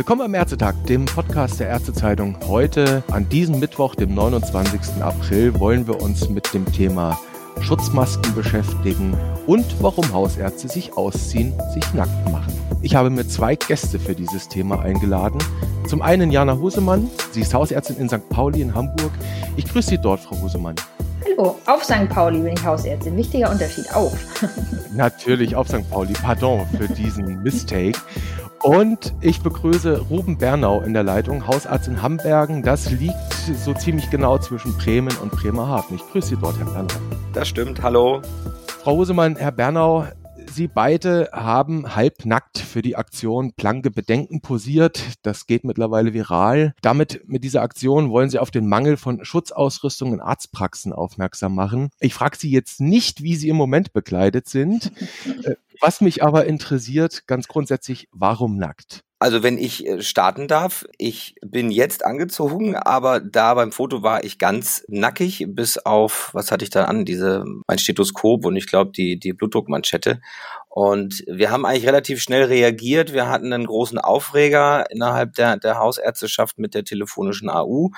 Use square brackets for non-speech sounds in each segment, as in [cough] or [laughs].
Willkommen am Ärztetag, dem Podcast der Ärztezeitung. Heute, an diesem Mittwoch, dem 29. April, wollen wir uns mit dem Thema Schutzmasken beschäftigen und warum Hausärzte sich ausziehen, sich nackt machen. Ich habe mir zwei Gäste für dieses Thema eingeladen. Zum einen Jana Husemann, sie ist Hausärztin in St. Pauli in Hamburg. Ich grüße Sie dort, Frau Husemann. Hallo, auf St. Pauli bin ich Hausärztin. Wichtiger Unterschied, auf. [laughs] Natürlich auf St. Pauli, pardon für diesen Mistake. Und ich begrüße Ruben Bernau in der Leitung, Hausarzt in Hambergen. Das liegt so ziemlich genau zwischen Bremen und Bremerhaven. Ich grüße Sie dort, Herr Bernau. Das stimmt, hallo. Frau Husemann, Herr Bernau, Sie beide haben halbnackt für die Aktion Planke Bedenken posiert. Das geht mittlerweile viral. Damit, mit dieser Aktion wollen Sie auf den Mangel von Schutzausrüstung in Arztpraxen aufmerksam machen. Ich frage Sie jetzt nicht, wie Sie im Moment bekleidet sind. Äh, was mich aber interessiert, ganz grundsätzlich, warum nackt? Also wenn ich äh, starten darf, ich bin jetzt angezogen, aber da beim Foto war ich ganz nackig, bis auf, was hatte ich da an, diese, mein Stethoskop und ich glaube die, die Blutdruckmanschette. Und wir haben eigentlich relativ schnell reagiert. Wir hatten einen großen Aufreger innerhalb der, der Hausärzteschaft mit der telefonischen AU.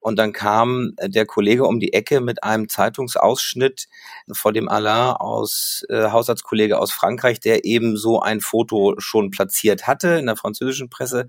Und dann kam der Kollege um die Ecke mit einem Zeitungsausschnitt vor dem Alain aus äh, Hausarztkollege aus Frankreich, der eben so ein Foto schon platziert hatte in der französischen Presse.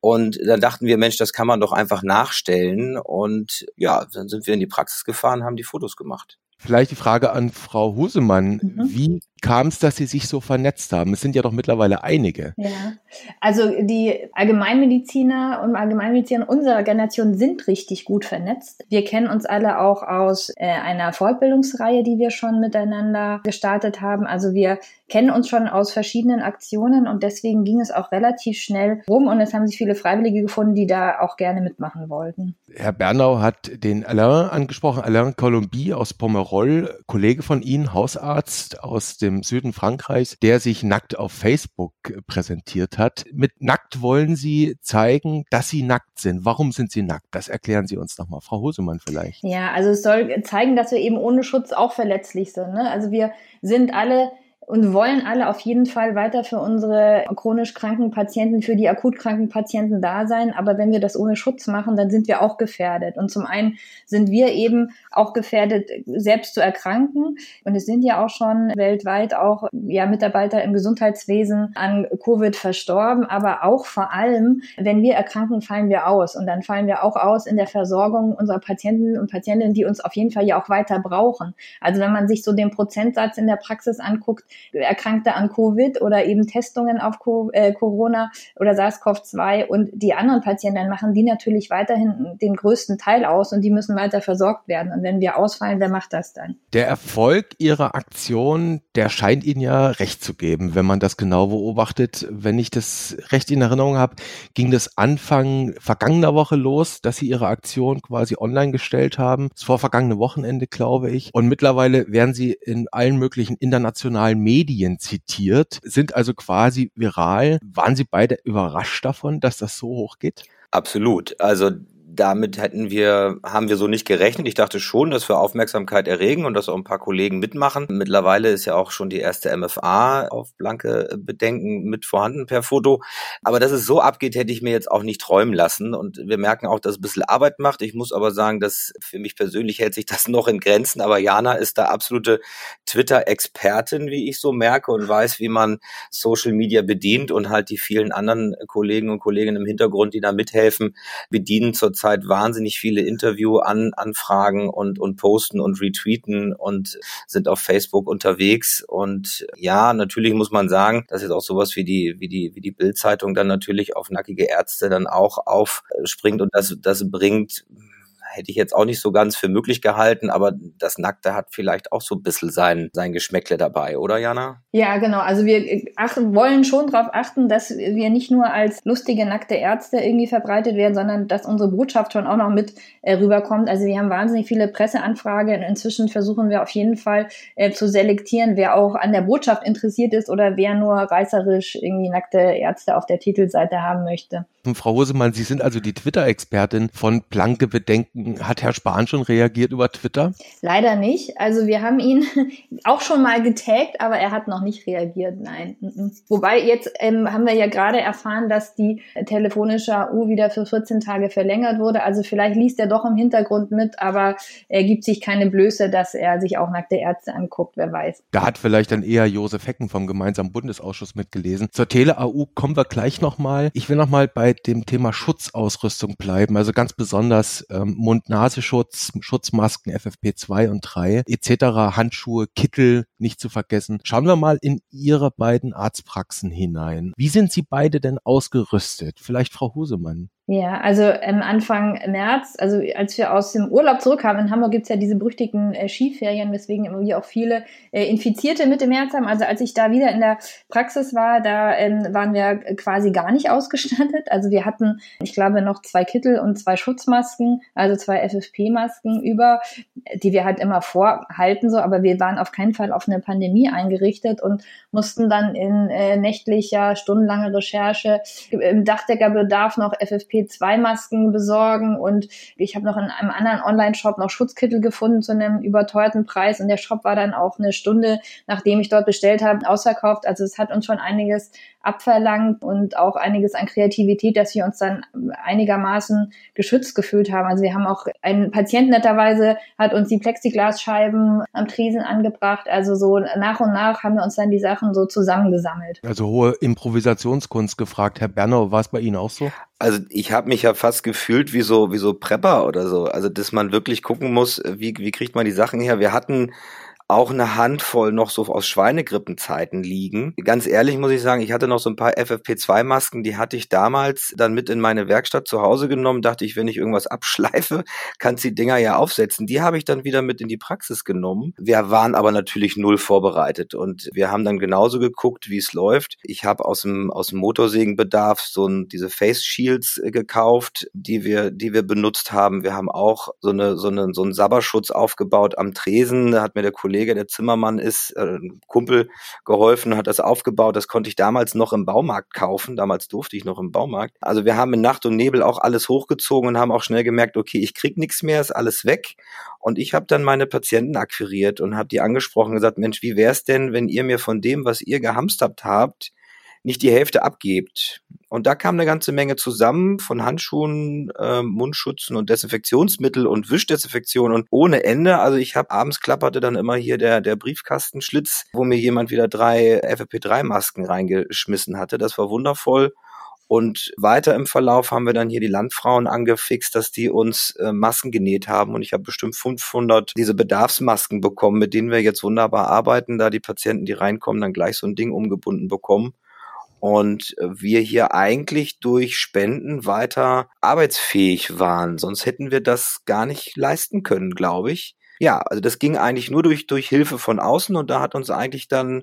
Und dann dachten wir, Mensch, das kann man doch einfach nachstellen. Und ja, dann sind wir in die Praxis gefahren, haben die Fotos gemacht. Vielleicht die Frage an Frau Husemann. Mhm. Wie kam es, dass Sie sich so vernetzt haben? Es sind ja doch mittlerweile einige. Ja, also die Allgemeinmediziner und Allgemeinmediziner unserer Generation sind richtig gut vernetzt. Wir kennen uns alle auch aus äh, einer Fortbildungsreihe, die wir schon miteinander gestartet haben. Also wir kennen uns schon aus verschiedenen Aktionen und deswegen ging es auch relativ schnell rum und es haben sich viele Freiwillige gefunden, die da auch gerne mitmachen wollten. Herr Bernau hat den Alain angesprochen, Alain Colombi aus Pomerol, Kollege von Ihnen, Hausarzt aus dem dem Süden Frankreichs, der sich nackt auf Facebook präsentiert hat. Mit nackt wollen Sie zeigen, dass Sie nackt sind. Warum sind Sie nackt? Das erklären Sie uns nochmal. Frau Hosemann vielleicht. Ja, also es soll zeigen, dass wir eben ohne Schutz auch verletzlich sind. Ne? Also wir sind alle und wollen alle auf jeden Fall weiter für unsere chronisch kranken Patienten, für die akut kranken Patienten da sein. Aber wenn wir das ohne Schutz machen, dann sind wir auch gefährdet. Und zum einen sind wir eben auch gefährdet, selbst zu erkranken. Und es sind ja auch schon weltweit auch ja, Mitarbeiter im Gesundheitswesen an Covid verstorben. Aber auch vor allem, wenn wir erkranken, fallen wir aus. Und dann fallen wir auch aus in der Versorgung unserer Patienten und Patientinnen, die uns auf jeden Fall ja auch weiter brauchen. Also wenn man sich so den Prozentsatz in der Praxis anguckt, Erkrankte an Covid oder eben Testungen auf äh, Corona oder SARS-CoV-2 und die anderen Patienten machen die natürlich weiterhin den größten Teil aus und die müssen weiter versorgt werden. Und wenn wir ausfallen, wer macht das dann? Der Erfolg Ihrer Aktion, der scheint Ihnen ja recht zu geben, wenn man das genau beobachtet. Wenn ich das recht in Erinnerung habe, ging das Anfang vergangener Woche los, dass Sie Ihre Aktion quasi online gestellt haben. Das vor vergangene Wochenende, glaube ich. Und mittlerweile werden Sie in allen möglichen internationalen Medien zitiert, sind also quasi viral. Waren Sie beide überrascht davon, dass das so hoch geht? Absolut. Also damit hätten wir, haben wir so nicht gerechnet. Ich dachte schon, dass wir Aufmerksamkeit erregen und dass auch ein paar Kollegen mitmachen. Mittlerweile ist ja auch schon die erste MFA auf blanke Bedenken mit vorhanden per Foto. Aber dass es so abgeht, hätte ich mir jetzt auch nicht träumen lassen. Und wir merken auch, dass es ein bisschen Arbeit macht. Ich muss aber sagen, dass für mich persönlich hält sich das [laughs] noch in Grenzen. Aber Jana ist da absolute Twitter-Expertin, wie ich so merke und weiß, wie man Social Media bedient und halt die vielen anderen Kollegen und Kolleginnen im Hintergrund, die da mithelfen, bedienen zur zurzeit wahnsinnig viele Interview-Anfragen und, und posten und retweeten und sind auf Facebook unterwegs. Und ja, natürlich muss man sagen, dass jetzt auch sowas wie die, wie die, wie die Bildzeitung dann natürlich auf nackige Ärzte dann auch aufspringt und das, das bringt hätte ich jetzt auch nicht so ganz für möglich gehalten, aber das Nackte hat vielleicht auch so ein bisschen sein, sein Geschmäckle dabei, oder Jana? Ja, genau. Also wir achten, wollen schon darauf achten, dass wir nicht nur als lustige nackte Ärzte irgendwie verbreitet werden, sondern dass unsere Botschaft schon auch noch mit äh, rüberkommt. Also wir haben wahnsinnig viele Presseanfragen und inzwischen versuchen wir auf jeden Fall äh, zu selektieren, wer auch an der Botschaft interessiert ist oder wer nur reißerisch irgendwie nackte Ärzte auf der Titelseite haben möchte. Frau Hosemann, Sie sind also die Twitter-Expertin von Planke Bedenken Hat Herr Spahn schon reagiert über Twitter? Leider nicht. Also wir haben ihn [laughs] auch schon mal getaggt, aber er hat noch nicht reagiert. Nein. Wobei jetzt ähm, haben wir ja gerade erfahren, dass die telefonische AU wieder für 14 Tage verlängert wurde. Also vielleicht liest er doch im Hintergrund mit, aber er gibt sich keine Blöße, dass er sich auch nackte Ärzte anguckt. Wer weiß. Da hat vielleicht dann eher Josef Hecken vom gemeinsamen Bundesausschuss mitgelesen. Zur Tele-AU kommen wir gleich nochmal. Ich will nochmal bei dem Thema Schutzausrüstung bleiben. Also ganz besonders ähm, Mund-Nasenschutz, Schutzmasken FFP2 und 3 etc., Handschuhe, Kittel nicht zu vergessen. Schauen wir mal in Ihre beiden Arztpraxen hinein. Wie sind Sie beide denn ausgerüstet? Vielleicht Frau Husemann. Ja, also ähm, Anfang März, also als wir aus dem Urlaub zurückkamen, in Hamburg gibt's ja diese berüchtigten äh, Skiferien, weswegen wieder auch viele äh, Infizierte Mitte März haben. Also als ich da wieder in der Praxis war, da ähm, waren wir quasi gar nicht [laughs] ausgestattet. Also wir hatten, ich glaube, noch zwei Kittel und zwei Schutzmasken, also zwei FFP-Masken über, die wir halt immer vorhalten, so, aber wir waren auf keinen Fall auf eine Pandemie eingerichtet und mussten dann in äh, nächtlicher, stundenlanger Recherche im Dachdeckerbedarf noch FFP FFP2-Masken besorgen und ich habe noch in einem anderen Online-Shop noch Schutzkittel gefunden zu einem überteuerten Preis und der Shop war dann auch eine Stunde, nachdem ich dort bestellt habe, ausverkauft. Also es hat uns schon einiges abverlangt und auch einiges an Kreativität, dass wir uns dann einigermaßen geschützt gefühlt haben. Also wir haben auch ein Patient netterweise hat uns die Plexiglasscheiben am Tresen angebracht. Also so nach und nach haben wir uns dann die Sachen so zusammengesammelt. Also hohe Improvisationskunst gefragt. Herr Bernau, war es bei Ihnen auch so? Also ich habe mich ja fast gefühlt wie so wie so Prepper oder so. Also dass man wirklich gucken muss, wie wie kriegt man die Sachen her. Wir hatten auch eine Handvoll noch so aus Schweinegrippenzeiten liegen. Ganz ehrlich muss ich sagen, ich hatte noch so ein paar FFP2-Masken, die hatte ich damals dann mit in meine Werkstatt zu Hause genommen. Dachte ich, wenn ich irgendwas abschleife, [laughs] kannst die Dinger ja aufsetzen. Die habe ich dann wieder mit in die Praxis genommen. Wir waren aber natürlich null vorbereitet und wir haben dann genauso geguckt, wie es läuft. Ich habe aus dem, aus dem Motorsägenbedarf so ein, diese Face Shields äh, gekauft, die wir, die wir benutzt haben. Wir haben auch so eine, so eine, so einen Sabberschutz aufgebaut am Tresen. Da hat mir der Kollege Kollege, der Zimmermann ist, äh, Kumpel geholfen, hat das aufgebaut. Das konnte ich damals noch im Baumarkt kaufen. Damals durfte ich noch im Baumarkt. Also wir haben in Nacht und Nebel auch alles hochgezogen und haben auch schnell gemerkt, okay, ich krieg nichts mehr, ist alles weg. Und ich habe dann meine Patienten akquiriert und habe die angesprochen und gesagt, Mensch, wie wär's denn, wenn ihr mir von dem, was ihr gehamstert habt, nicht die Hälfte abgebt. Und da kam eine ganze Menge zusammen von Handschuhen, äh, Mundschutzen und Desinfektionsmittel und Wischdesinfektion und ohne Ende. Also ich habe abends klapperte dann immer hier der, der Briefkastenschlitz, wo mir jemand wieder drei FFP3-Masken reingeschmissen hatte. Das war wundervoll. Und weiter im Verlauf haben wir dann hier die Landfrauen angefixt, dass die uns äh, Masken genäht haben. Und ich habe bestimmt 500 diese Bedarfsmasken bekommen, mit denen wir jetzt wunderbar arbeiten, da die Patienten, die reinkommen, dann gleich so ein Ding umgebunden bekommen und wir hier eigentlich durch Spenden weiter arbeitsfähig waren. Sonst hätten wir das gar nicht leisten können, glaube ich. Ja, also das ging eigentlich nur durch, durch Hilfe von außen und da hat uns eigentlich dann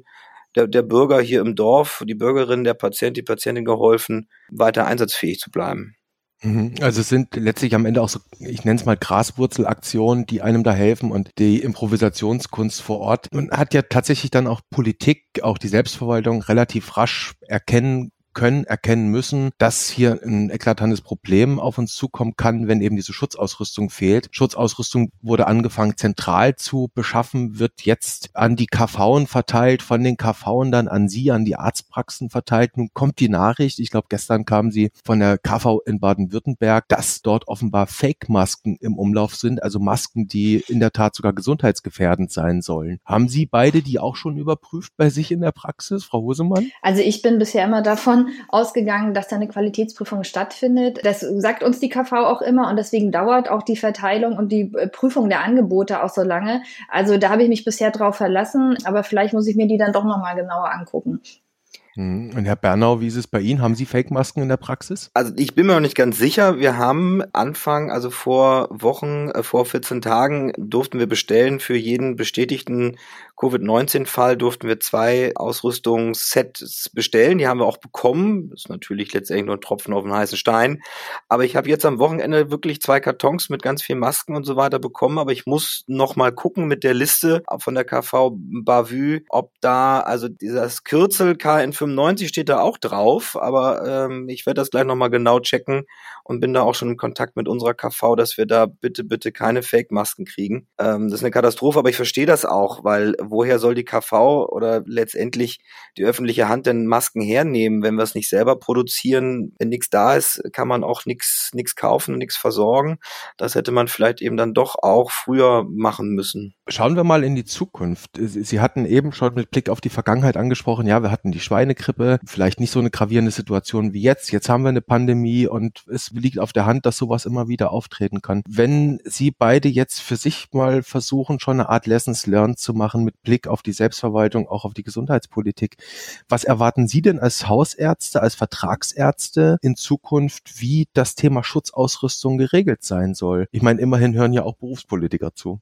der, der Bürger hier im Dorf, die Bürgerin, der Patient, die Patientin geholfen, weiter einsatzfähig zu bleiben. Mhm. Also es sind letztlich am Ende auch so, ich nenne es mal Graswurzelaktionen, die einem da helfen und die Improvisationskunst vor Ort. Und hat ja tatsächlich dann auch Politik, auch die Selbstverwaltung relativ rasch erkennen können, erkennen müssen, dass hier ein eklatantes Problem auf uns zukommen kann, wenn eben diese Schutzausrüstung fehlt. Schutzausrüstung wurde angefangen zentral zu beschaffen, wird jetzt an die KVen verteilt, von den KVen dann an Sie, an die Arztpraxen verteilt. Nun kommt die Nachricht, ich glaube gestern kam sie von der KV in Baden-Württemberg, dass dort offenbar Fake-Masken im Umlauf sind, also Masken, die in der Tat sogar gesundheitsgefährdend sein sollen. Haben Sie beide die auch schon überprüft bei sich in der Praxis, Frau Hosemann? Also ich bin bisher immer davon ausgegangen, dass da eine Qualitätsprüfung stattfindet. Das sagt uns die KV auch immer und deswegen dauert auch die Verteilung und die äh, Prüfung der Angebote auch so lange. Also da habe ich mich bisher drauf verlassen, aber vielleicht muss ich mir die dann doch nochmal genauer angucken. Mhm. Und Herr Bernau, wie ist es bei Ihnen? Haben Sie Fake-Masken in der Praxis? Also ich bin mir noch nicht ganz sicher. Wir haben Anfang, also vor Wochen, äh, vor 14 Tagen durften wir bestellen für jeden bestätigten Covid-19-Fall durften wir zwei Ausrüstungssets bestellen. Die haben wir auch bekommen. Das ist natürlich letztendlich nur ein Tropfen auf den heißen Stein. Aber ich habe jetzt am Wochenende wirklich zwei Kartons mit ganz vielen Masken und so weiter bekommen. Aber ich muss noch mal gucken mit der Liste von der KV Bavü, ob da also dieses Kürzel KN5 95 steht da auch drauf, aber ähm, ich werde das gleich nochmal genau checken und bin da auch schon in Kontakt mit unserer KV, dass wir da bitte, bitte keine Fake-Masken kriegen. Ähm, das ist eine Katastrophe, aber ich verstehe das auch, weil woher soll die KV oder letztendlich die öffentliche Hand denn Masken hernehmen, wenn wir es nicht selber produzieren? Wenn nichts da ist, kann man auch nichts kaufen, nichts versorgen. Das hätte man vielleicht eben dann doch auch früher machen müssen. Schauen wir mal in die Zukunft. Sie hatten eben schon mit Blick auf die Vergangenheit angesprochen, ja, wir hatten die Schweinegrippe, vielleicht nicht so eine gravierende Situation wie jetzt. Jetzt haben wir eine Pandemie und es liegt auf der Hand, dass sowas immer wieder auftreten kann. Wenn Sie beide jetzt für sich mal versuchen, schon eine Art Lessons Learned zu machen mit Blick auf die Selbstverwaltung, auch auf die Gesundheitspolitik, was erwarten Sie denn als Hausärzte, als Vertragsärzte in Zukunft, wie das Thema Schutzausrüstung geregelt sein soll? Ich meine, immerhin hören ja auch Berufspolitiker zu.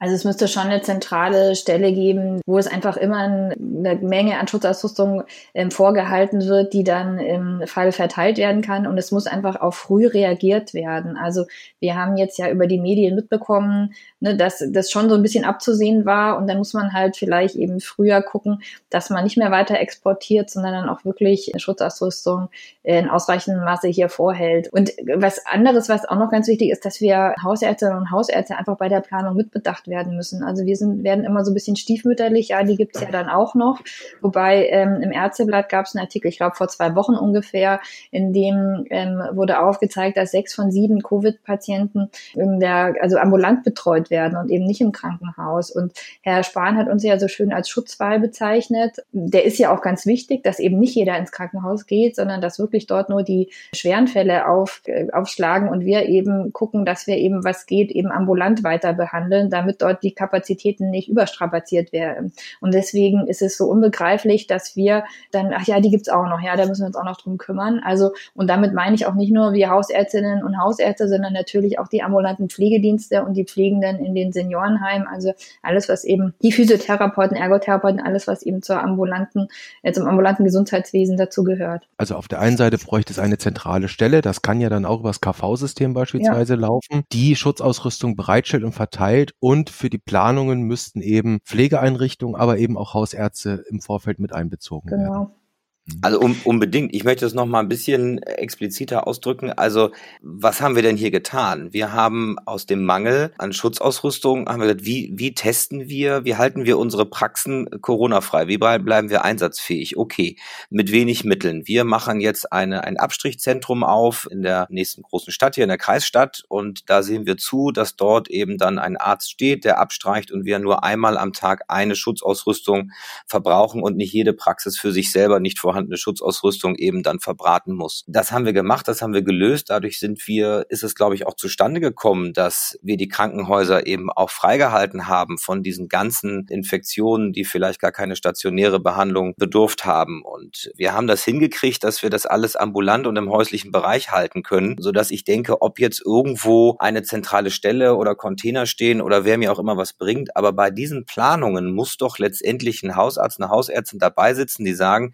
Also es müsste schon eine zentrale Stelle geben, wo es einfach immer eine Menge an Schutzausrüstung ähm, vorgehalten wird, die dann im Fall verteilt werden kann. Und es muss einfach auch früh reagiert werden. Also wir haben jetzt ja über die Medien mitbekommen, ne, dass das schon so ein bisschen abzusehen war. Und dann muss man halt vielleicht eben früher gucken, dass man nicht mehr weiter exportiert, sondern dann auch wirklich Schutzausrüstung in ausreichendem Maße hier vorhält. Und was anderes, was auch noch ganz wichtig ist, dass wir Hausärztinnen und Hausärzte einfach bei der Planung mitbedacht werden werden müssen. Also wir sind, werden immer so ein bisschen stiefmütterlich, ja, die gibt's ja dann auch noch. Wobei ähm, im Ärzteblatt gab es einen Artikel, ich glaube vor zwei Wochen ungefähr, in dem ähm, wurde aufgezeigt, dass sechs von sieben Covid-Patienten in der, also ambulant betreut werden und eben nicht im Krankenhaus. Und Herr Spahn hat uns ja so schön als Schutzwahl bezeichnet. Der ist ja auch ganz wichtig, dass eben nicht jeder ins Krankenhaus geht, sondern dass wirklich dort nur die schweren Fälle auf, äh, aufschlagen und wir eben gucken, dass wir eben was geht, eben ambulant weiter behandeln, damit dort die Kapazitäten nicht überstrapaziert werden. Und deswegen ist es so unbegreiflich, dass wir dann, ach ja, die gibt's auch noch, ja, da müssen wir uns auch noch drum kümmern. Also, und damit meine ich auch nicht nur wir Hausärztinnen und Hausärzte, sondern natürlich auch die ambulanten Pflegedienste und die Pflegenden in den Seniorenheimen. Also alles, was eben die Physiotherapeuten, Ergotherapeuten, alles, was eben zur ambulanten, äh, zum ambulanten Gesundheitswesen dazu gehört. Also auf der einen Seite bräuchte es eine zentrale Stelle, das kann ja dann auch über das KV-System beispielsweise ja. laufen, die Schutzausrüstung bereitstellt und verteilt und für die Planungen müssten eben Pflegeeinrichtungen, aber eben auch Hausärzte im Vorfeld mit einbezogen genau. werden. Mhm. Also um, unbedingt. Ich möchte es noch mal ein bisschen expliziter ausdrücken. Also was haben wir denn hier getan? Wir haben aus dem Mangel an Schutzausrüstung haben wir gesagt, wie, wie testen wir, wie halten wir unsere Praxen Corona-frei? Wie bleiben wir einsatzfähig? Okay, mit wenig Mitteln. Wir machen jetzt eine, ein Abstrichzentrum auf in der nächsten großen Stadt hier in der Kreisstadt und da sehen wir zu, dass dort eben dann ein Arzt steht, der abstreicht und wir nur einmal am Tag eine Schutzausrüstung verbrauchen und nicht jede Praxis für sich selber nicht vorhanden vorhandene Schutzausrüstung eben dann verbraten muss. Das haben wir gemacht, das haben wir gelöst. Dadurch sind wir, ist es glaube ich auch zustande gekommen, dass wir die Krankenhäuser eben auch freigehalten haben von diesen ganzen Infektionen, die vielleicht gar keine stationäre Behandlung bedurft haben. Und wir haben das hingekriegt, dass wir das alles ambulant und im häuslichen Bereich halten können, so dass ich denke, ob jetzt irgendwo eine zentrale Stelle oder Container stehen oder wer mir auch immer was bringt, aber bei diesen Planungen muss doch letztendlich ein Hausarzt, eine Hausärztin dabei sitzen, die sagen,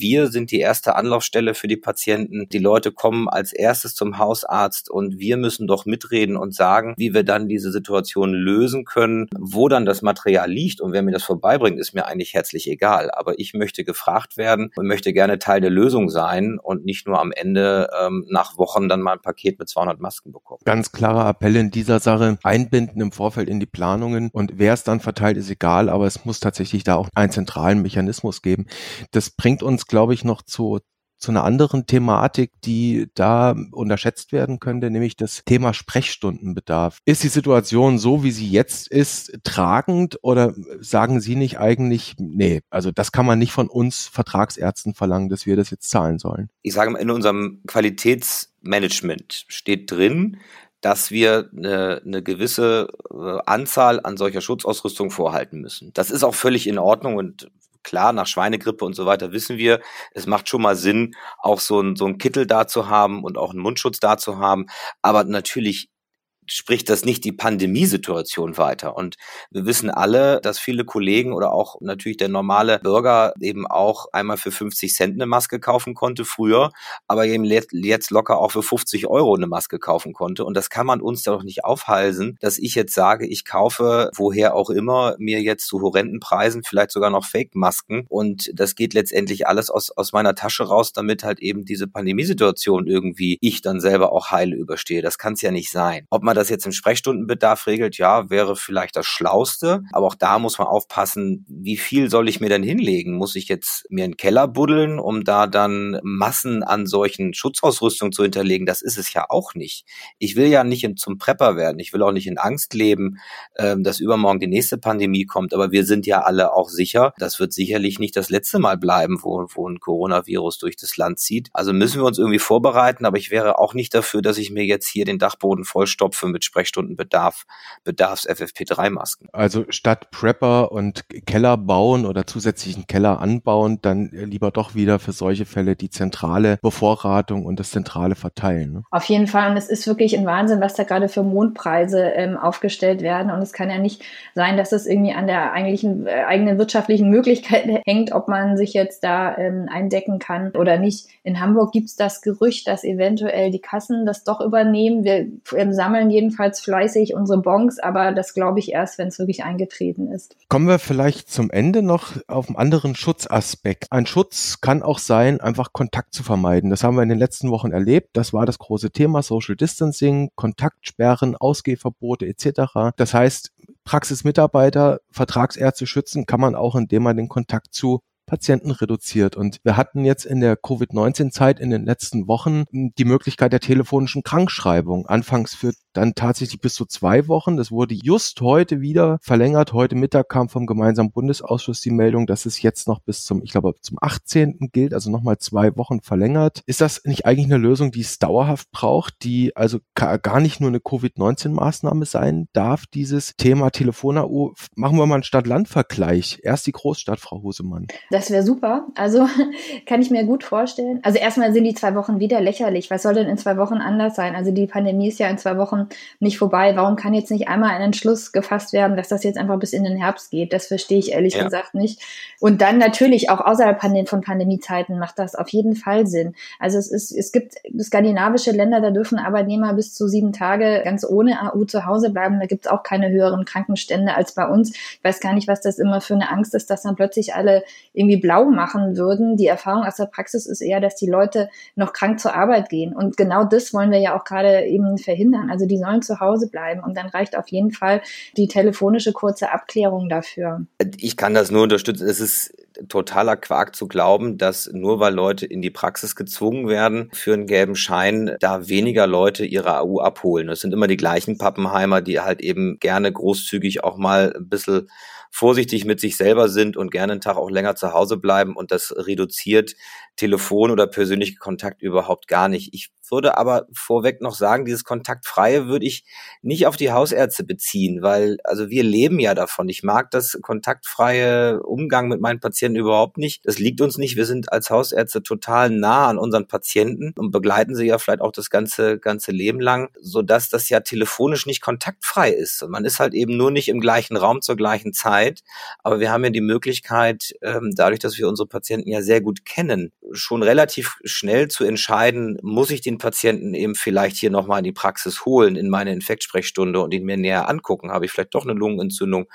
wir sind die erste Anlaufstelle für die Patienten. Die Leute kommen als erstes zum Hausarzt und wir müssen doch mitreden und sagen, wie wir dann diese Situation lösen können. Wo dann das Material liegt und wer mir das vorbeibringt, ist mir eigentlich herzlich egal. Aber ich möchte gefragt werden und möchte gerne Teil der Lösung sein und nicht nur am Ende ähm, nach Wochen dann mal ein Paket mit 200 Masken bekommen. Ganz klarer Appell in dieser Sache. Einbinden im Vorfeld in die Planungen und wer es dann verteilt, ist egal, aber es muss tatsächlich da auch einen zentralen Mechanismus geben. Das bringt uns glaube ich, noch zu, zu einer anderen Thematik, die da unterschätzt werden könnte, nämlich das Thema Sprechstundenbedarf. Ist die Situation so, wie sie jetzt ist, tragend oder sagen Sie nicht eigentlich, nee, also das kann man nicht von uns Vertragsärzten verlangen, dass wir das jetzt zahlen sollen? Ich sage mal, in unserem Qualitätsmanagement steht drin, dass wir eine, eine gewisse äh, Anzahl an solcher Schutzausrüstung vorhalten müssen. Das ist auch völlig in Ordnung und klar, nach Schweinegrippe und so weiter wissen wir, es macht schon mal Sinn, auch so ein, so Kittel da zu haben und auch einen Mundschutz da zu haben. Aber natürlich spricht das nicht die Pandemiesituation weiter. Und wir wissen alle, dass viele Kollegen oder auch natürlich der normale Bürger eben auch einmal für 50 Cent eine Maske kaufen konnte früher, aber eben jetzt locker auch für 50 Euro eine Maske kaufen konnte. Und das kann man uns doch nicht aufhalsen, dass ich jetzt sage, ich kaufe woher auch immer mir jetzt zu horrenden Preisen vielleicht sogar noch Fake-Masken. Und das geht letztendlich alles aus, aus meiner Tasche raus, damit halt eben diese Pandemiesituation irgendwie ich dann selber auch heile überstehe. Das kann es ja nicht sein. Ob man das jetzt im Sprechstundenbedarf regelt, ja, wäre vielleicht das Schlauste. Aber auch da muss man aufpassen, wie viel soll ich mir denn hinlegen? Muss ich jetzt mir einen Keller buddeln, um da dann Massen an solchen Schutzausrüstung zu hinterlegen? Das ist es ja auch nicht. Ich will ja nicht in, zum Prepper werden. Ich will auch nicht in Angst leben, ähm, dass übermorgen die nächste Pandemie kommt. Aber wir sind ja alle auch sicher, das wird sicherlich nicht das letzte Mal bleiben, wo, wo ein Coronavirus durch das Land zieht. Also müssen wir uns irgendwie vorbereiten. Aber ich wäre auch nicht dafür, dass ich mir jetzt hier den Dachboden vollstopfe mit Sprechstundenbedarf, Bedarfs FFP3-Masken. Also statt Prepper und Keller bauen oder zusätzlichen Keller anbauen, dann lieber doch wieder für solche Fälle die zentrale Bevorratung und das zentrale Verteilen. Ne? Auf jeden Fall. Und es ist wirklich ein Wahnsinn, was da gerade für Mondpreise ähm, aufgestellt werden. Und es kann ja nicht sein, dass es irgendwie an der eigentlichen äh, eigenen wirtschaftlichen Möglichkeit [laughs] hängt, ob man sich jetzt da ähm, eindecken kann oder nicht. In Hamburg gibt es das Gerücht, dass eventuell die Kassen das doch übernehmen. Wir ähm, sammeln jedenfalls fleißig unsere Bons, aber das glaube ich erst, wenn es wirklich eingetreten ist. Kommen wir vielleicht zum Ende noch auf einen anderen Schutzaspekt. Ein Schutz kann auch sein, einfach Kontakt zu vermeiden. Das haben wir in den letzten Wochen erlebt. Das war das große Thema Social Distancing, Kontaktsperren, Ausgehverbote etc. Das heißt, Praxismitarbeiter, Vertragsärzte schützen kann man auch, indem man den Kontakt zu Patienten reduziert. Und wir hatten jetzt in der Covid-19-Zeit in den letzten Wochen die Möglichkeit der telefonischen Krankschreibung. Anfangs für dann tatsächlich bis zu zwei Wochen. Das wurde just heute wieder verlängert. Heute Mittag kam vom gemeinsamen Bundesausschuss die Meldung, dass es jetzt noch bis zum, ich glaube, zum 18. gilt, also nochmal zwei Wochen verlängert. Ist das nicht eigentlich eine Lösung, die es dauerhaft braucht, die also gar nicht nur eine Covid-19-Maßnahme sein darf, dieses Thema Telefon-AU? Machen wir mal einen Stadt-Land-Vergleich. Erst die Großstadt, Frau Hosemann. Das das wäre super. Also [laughs] kann ich mir gut vorstellen. Also erstmal sind die zwei Wochen wieder lächerlich. Was soll denn in zwei Wochen anders sein? Also die Pandemie ist ja in zwei Wochen nicht vorbei. Warum kann jetzt nicht einmal ein Entschluss gefasst werden, dass das jetzt einfach bis in den Herbst geht? Das verstehe ich ehrlich ja. gesagt nicht. Und dann natürlich auch außerhalb von Pandemiezeiten macht das auf jeden Fall Sinn. Also es ist, es gibt skandinavische Länder, da dürfen Arbeitnehmer bis zu sieben Tage ganz ohne AU zu Hause bleiben. Da gibt es auch keine höheren Krankenstände als bei uns. Ich weiß gar nicht, was das immer für eine Angst ist, dass dann plötzlich alle irgendwie irgendwie blau machen würden. Die Erfahrung aus der Praxis ist eher, dass die Leute noch krank zur Arbeit gehen. Und genau das wollen wir ja auch gerade eben verhindern. Also die sollen zu Hause bleiben. Und dann reicht auf jeden Fall die telefonische kurze Abklärung dafür. Ich kann das nur unterstützen. Es ist totaler Quark zu glauben, dass nur weil Leute in die Praxis gezwungen werden für einen gelben Schein, da weniger Leute ihre AU abholen. Das sind immer die gleichen Pappenheimer, die halt eben gerne großzügig auch mal ein bisschen vorsichtig mit sich selber sind und gerne einen Tag auch länger zu Hause bleiben und das reduziert Telefon oder persönliche Kontakt überhaupt gar nicht. Ich würde aber vorweg noch sagen, dieses Kontaktfreie würde ich nicht auf die Hausärzte beziehen, weil also wir leben ja davon. Ich mag das kontaktfreie Umgang mit meinen Patienten überhaupt nicht. Das liegt uns nicht. Wir sind als Hausärzte total nah an unseren Patienten und begleiten sie ja vielleicht auch das ganze ganze Leben lang, so dass das ja telefonisch nicht kontaktfrei ist. Und man ist halt eben nur nicht im gleichen Raum zur gleichen Zeit. Aber wir haben ja die Möglichkeit, ähm, dadurch, dass wir unsere Patienten ja sehr gut kennen, schon relativ schnell zu entscheiden, muss ich den Patienten eben vielleicht hier nochmal in die Praxis holen, in meine Infektsprechstunde und ihn mir näher angucken. Habe ich vielleicht doch eine Lungenentzündung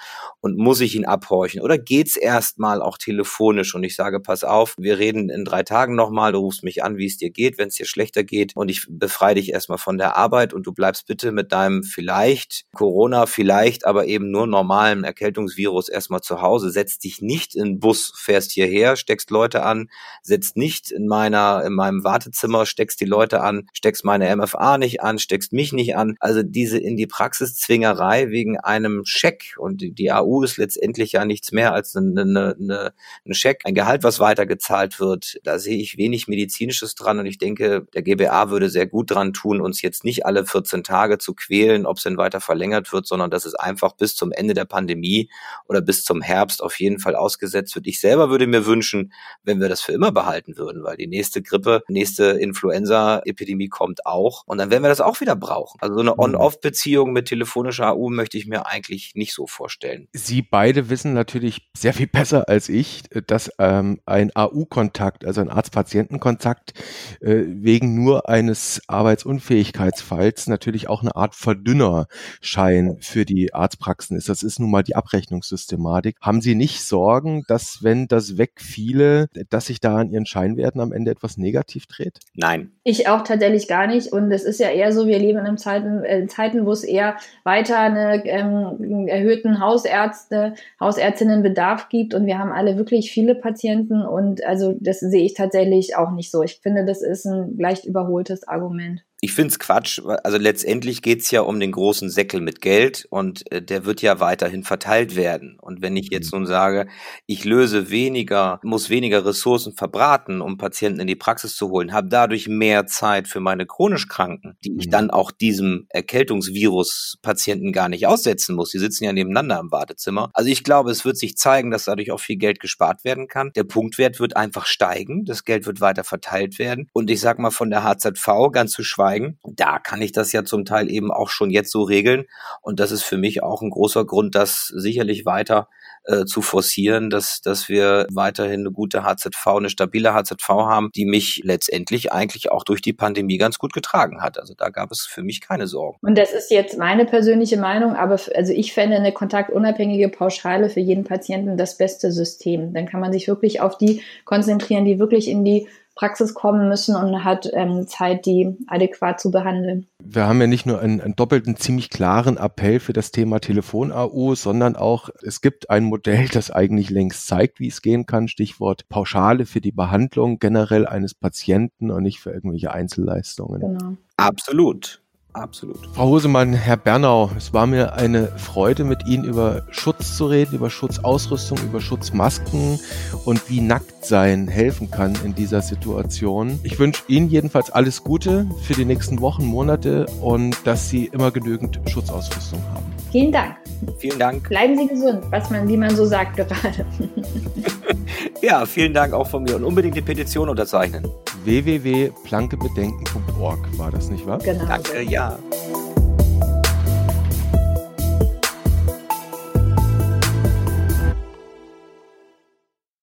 und muss ich ihn abhorchen? Oder geht's erstmal auch telefonisch und ich sage, pass auf, wir reden in drei Tagen nochmal, du rufst mich an, wie es dir geht, wenn es dir schlechter geht und ich befreie dich erstmal von der Arbeit und du bleibst bitte mit deinem vielleicht Corona, vielleicht aber eben nur normalen Erkältungsvirus erstmal zu Hause, setzt dich nicht in den Bus, fährst hierher, steckst Leute an, setzt nicht in meiner, in meinem Wartezimmer, steckst die Leute an, steckst meine MFA nicht an, steckst mich nicht an. Also diese in die Praxiszwingerei wegen einem Scheck und die, die AU ist letztendlich ja nichts mehr als eine, eine, eine, ein Scheck, ein Gehalt, was weitergezahlt wird. Da sehe ich wenig medizinisches dran und ich denke, der GBA würde sehr gut dran tun, uns jetzt nicht alle 14 Tage zu quälen, ob es denn weiter verlängert wird, sondern dass es einfach bis zum Ende der Pandemie oder bis zum Herbst auf jeden Fall ausgesetzt wird. Ich selber würde mir wünschen, wenn wir das für immer behalten würden, weil die nächste Grippe, nächste Influenza-Epidemie Epidemie kommt, auch. Und dann werden wir das auch wieder brauchen. Also so eine mhm. On-Off-Beziehung mit telefonischer AU möchte ich mir eigentlich nicht so vorstellen. Sie beide wissen natürlich sehr viel besser als ich, dass ähm, ein AU-Kontakt, also ein Arzt-Patienten-Kontakt, äh, wegen nur eines Arbeitsunfähigkeitsfalls natürlich auch eine Art Verdünnerschein für die Arztpraxen ist. Das ist nun mal die Abrechnungssystematik. Haben Sie nicht Sorgen, dass wenn das wegfiele, dass sich da an Ihren Scheinwerten am Ende etwas negativ dreht? Nein. Ich auch tatsächlich gar nicht. Und es ist ja eher so, wir leben in Zeiten, äh, Zeiten, wo es eher weiter einen ähm, erhöhten Hausärzte, Hausärztinnenbedarf gibt. Und wir haben alle wirklich viele Patienten. Und also das sehe ich tatsächlich auch nicht so. Ich finde, das ist ein leicht überholtes Argument. Ich finde es Quatsch. Also letztendlich geht es ja um den großen Säckel mit Geld und äh, der wird ja weiterhin verteilt werden. Und wenn ich jetzt mhm. nun sage, ich löse weniger, muss weniger Ressourcen verbraten, um Patienten in die Praxis zu holen, habe dadurch mehr Zeit für meine chronisch Kranken, die ich mhm. dann auch diesem Erkältungsvirus-Patienten gar nicht aussetzen muss. Die sitzen ja nebeneinander im Wartezimmer. Also ich glaube, es wird sich zeigen, dass dadurch auch viel Geld gespart werden kann. Der Punktwert wird einfach steigen. Das Geld wird weiter verteilt werden. Und ich sag mal von der HZV ganz zu schweigen, steigen. Da kann ich das ja zum Teil eben auch schon jetzt so regeln. Und das ist für mich auch ein großer Grund, das sicherlich weiter äh, zu forcieren, dass, dass wir weiterhin eine gute HZV, eine stabile HZV haben, die mich letztendlich eigentlich auch durch die Pandemie ganz gut getragen hat. Also da gab es für mich keine Sorgen. Und das ist jetzt meine persönliche Meinung, aber also ich fände eine kontaktunabhängige Pauschale für jeden Patienten das beste System. Dann kann man sich wirklich auf die konzentrieren, die wirklich in die Praxis kommen müssen und hat ähm, Zeit, die adäquat zu behandeln. Wir haben ja nicht nur einen, einen doppelten, ziemlich klaren Appell für das Thema Telefon-AU, sondern auch, es gibt ein Modell, das eigentlich längst zeigt, wie es gehen kann. Stichwort Pauschale für die Behandlung generell eines Patienten und nicht für irgendwelche Einzelleistungen. Genau. Absolut. Absolut. Frau Hosemann, Herr Bernau, es war mir eine Freude, mit Ihnen über Schutz zu reden, über Schutzausrüstung, über Schutzmasken und wie Nacktsein helfen kann in dieser Situation. Ich wünsche Ihnen jedenfalls alles Gute für die nächsten Wochen, Monate und dass Sie immer genügend Schutzausrüstung haben. Vielen Dank. Vielen Dank. Bleiben Sie gesund, was man, wie man so sagt gerade. [laughs] ja, vielen Dank auch von mir und unbedingt die Petition unterzeichnen www.plankebedenken.org war das nicht wahr? Genau. Danke, ja.